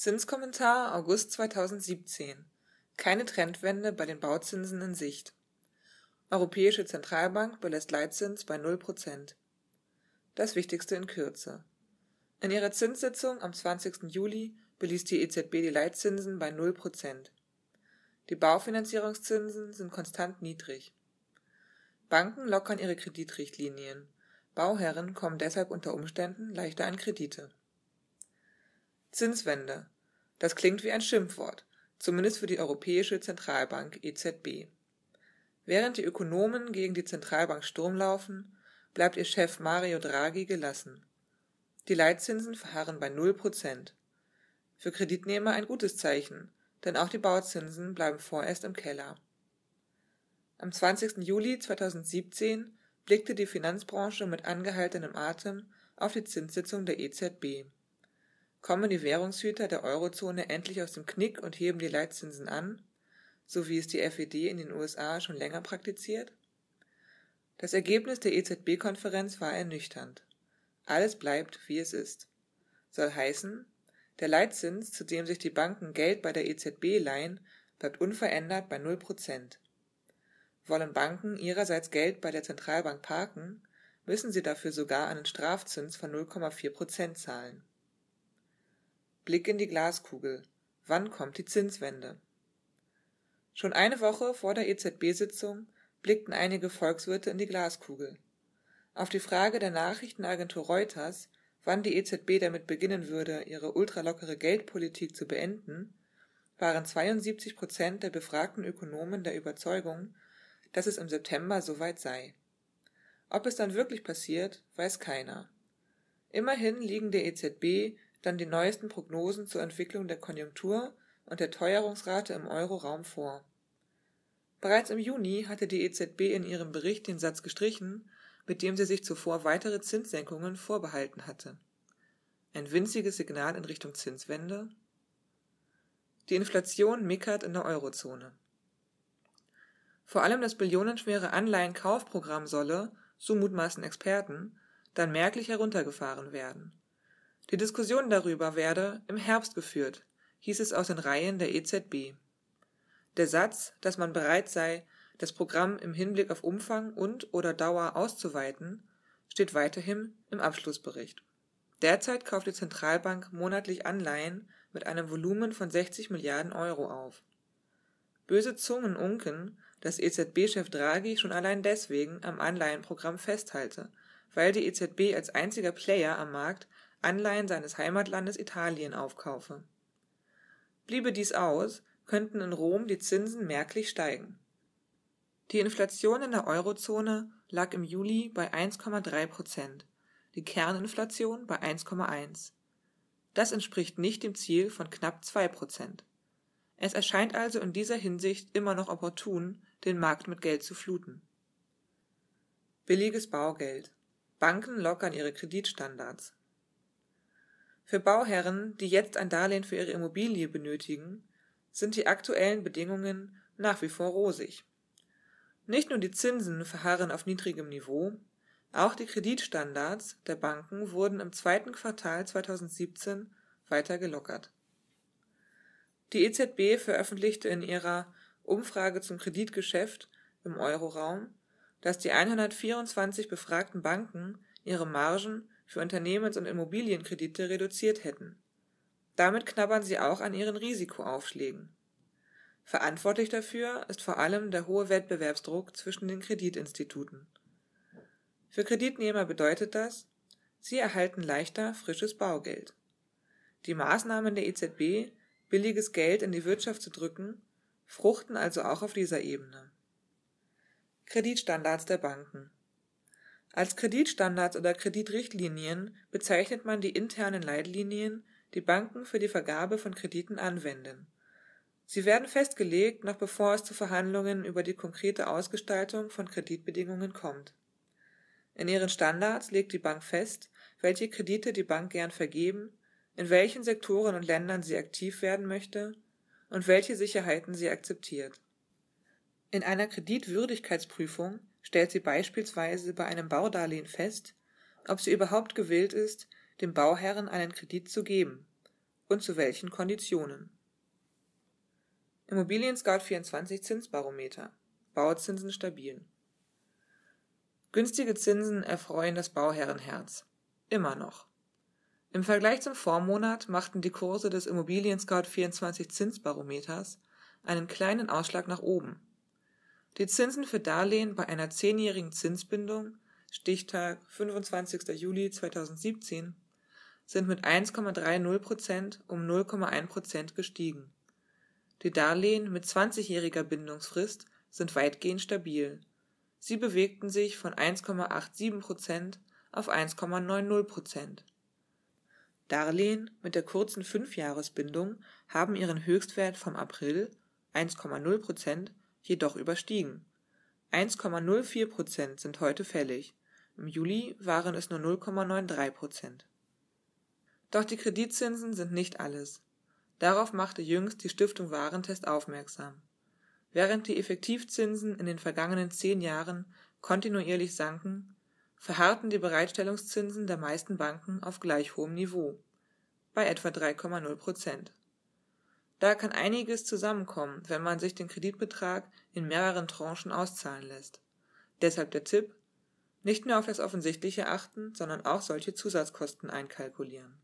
Zinskommentar August 2017 Keine Trendwende bei den Bauzinsen in Sicht. Europäische Zentralbank belässt Leitzins bei 0%. Das Wichtigste in Kürze. In ihrer Zinssitzung am 20. Juli beließ die EZB die Leitzinsen bei 0%. Die Baufinanzierungszinsen sind konstant niedrig. Banken lockern ihre Kreditrichtlinien. Bauherren kommen deshalb unter Umständen leichter an Kredite. Zinswende. Das klingt wie ein Schimpfwort, zumindest für die Europäische Zentralbank EZB. Während die Ökonomen gegen die Zentralbank Sturm laufen, bleibt ihr Chef Mario Draghi gelassen. Die Leitzinsen verharren bei 0 Prozent. Für Kreditnehmer ein gutes Zeichen, denn auch die Bauzinsen bleiben vorerst im Keller. Am 20. Juli 2017 blickte die Finanzbranche mit angehaltenem Atem auf die Zinssitzung der EZB. Kommen die Währungshüter der Eurozone endlich aus dem Knick und heben die Leitzinsen an, so wie es die FED in den USA schon länger praktiziert? Das Ergebnis der EZB-Konferenz war ernüchternd. Alles bleibt, wie es ist. Soll heißen, der Leitzins, zu dem sich die Banken Geld bei der EZB leihen, bleibt unverändert bei 0 Prozent. Wollen Banken ihrerseits Geld bei der Zentralbank parken, müssen sie dafür sogar einen Strafzins von 0,4 Prozent zahlen. Blick in die Glaskugel. Wann kommt die Zinswende? Schon eine Woche vor der EZB-Sitzung blickten einige Volkswirte in die Glaskugel. Auf die Frage der Nachrichtenagentur Reuters, wann die EZB damit beginnen würde, ihre ultralockere Geldpolitik zu beenden, waren 72 Prozent der befragten Ökonomen der Überzeugung, dass es im September soweit sei. Ob es dann wirklich passiert, weiß keiner. Immerhin liegen der EZB dann die neuesten Prognosen zur Entwicklung der Konjunktur und der Teuerungsrate im Euroraum vor. Bereits im Juni hatte die EZB in ihrem Bericht den Satz gestrichen, mit dem sie sich zuvor weitere Zinssenkungen vorbehalten hatte. Ein winziges Signal in Richtung Zinswende? Die Inflation mickert in der Eurozone. Vor allem das billionenschwere Anleihenkaufprogramm solle, so mutmaßen Experten, dann merklich heruntergefahren werden. Die Diskussion darüber werde im Herbst geführt, hieß es aus den Reihen der EZB. Der Satz, dass man bereit sei, das Programm im Hinblick auf Umfang und oder Dauer auszuweiten, steht weiterhin im Abschlussbericht. Derzeit kauft die Zentralbank monatlich Anleihen mit einem Volumen von 60 Milliarden Euro auf. Böse Zungen unken, dass EZB-Chef Draghi schon allein deswegen am Anleihenprogramm festhalte, weil die EZB als einziger Player am Markt Anleihen seines Heimatlandes Italien aufkaufe. Bliebe dies aus, könnten in Rom die Zinsen merklich steigen. Die Inflation in der Eurozone lag im Juli bei 1,3 Prozent, die Kerninflation bei 1,1. Das entspricht nicht dem Ziel von knapp 2 Prozent. Es erscheint also in dieser Hinsicht immer noch opportun, den Markt mit Geld zu fluten. Billiges Baugeld. Banken lockern ihre Kreditstandards. Für Bauherren, die jetzt ein Darlehen für ihre Immobilie benötigen, sind die aktuellen Bedingungen nach wie vor rosig. Nicht nur die Zinsen verharren auf niedrigem Niveau, auch die Kreditstandards der Banken wurden im zweiten Quartal 2017 weiter gelockert. Die EZB veröffentlichte in ihrer Umfrage zum Kreditgeschäft im Euroraum, dass die 124 befragten Banken ihre Margen für Unternehmens- und Immobilienkredite reduziert hätten. Damit knabbern sie auch an ihren Risikoaufschlägen. Verantwortlich dafür ist vor allem der hohe Wettbewerbsdruck zwischen den Kreditinstituten. Für Kreditnehmer bedeutet das, sie erhalten leichter frisches Baugeld. Die Maßnahmen der EZB, billiges Geld in die Wirtschaft zu drücken, fruchten also auch auf dieser Ebene. Kreditstandards der Banken als Kreditstandards oder Kreditrichtlinien bezeichnet man die internen Leitlinien, die Banken für die Vergabe von Krediten anwenden. Sie werden festgelegt, noch bevor es zu Verhandlungen über die konkrete Ausgestaltung von Kreditbedingungen kommt. In ihren Standards legt die Bank fest, welche Kredite die Bank gern vergeben, in welchen Sektoren und Ländern sie aktiv werden möchte und welche Sicherheiten sie akzeptiert. In einer Kreditwürdigkeitsprüfung stellt sie beispielsweise bei einem Baudarlehen fest, ob sie überhaupt gewillt ist, dem Bauherren einen Kredit zu geben und zu welchen Konditionen. Immobilien Scout 24 Zinsbarometer Bauzinsen stabil. Günstige Zinsen erfreuen das Bauherrenherz. Immer noch. Im Vergleich zum Vormonat machten die Kurse des Immobilien Scout 24 Zinsbarometers einen kleinen Ausschlag nach oben. Die Zinsen für Darlehen bei einer zehnjährigen Zinsbindung Stichtag 25. Juli 2017 sind mit 1,30 Prozent um 0,1 Prozent gestiegen. Die Darlehen mit 20-jähriger Bindungsfrist sind weitgehend stabil. Sie bewegten sich von 1,87 Prozent auf 1,90 Prozent. Darlehen mit der kurzen Fünfjahresbindung haben ihren Höchstwert vom April (1,0 Prozent) jedoch überstiegen. 1,04 Prozent sind heute fällig, im Juli waren es nur 0,93 Prozent. Doch die Kreditzinsen sind nicht alles. Darauf machte jüngst die Stiftung Warentest aufmerksam. Während die Effektivzinsen in den vergangenen zehn Jahren kontinuierlich sanken verharrten die Bereitstellungszinsen der meisten Banken auf gleich hohem Niveau, bei etwa 3,0 Prozent. Da kann einiges zusammenkommen, wenn man sich den Kreditbetrag in mehreren Tranchen auszahlen lässt. Deshalb der Tipp, nicht nur auf das Offensichtliche achten, sondern auch solche Zusatzkosten einkalkulieren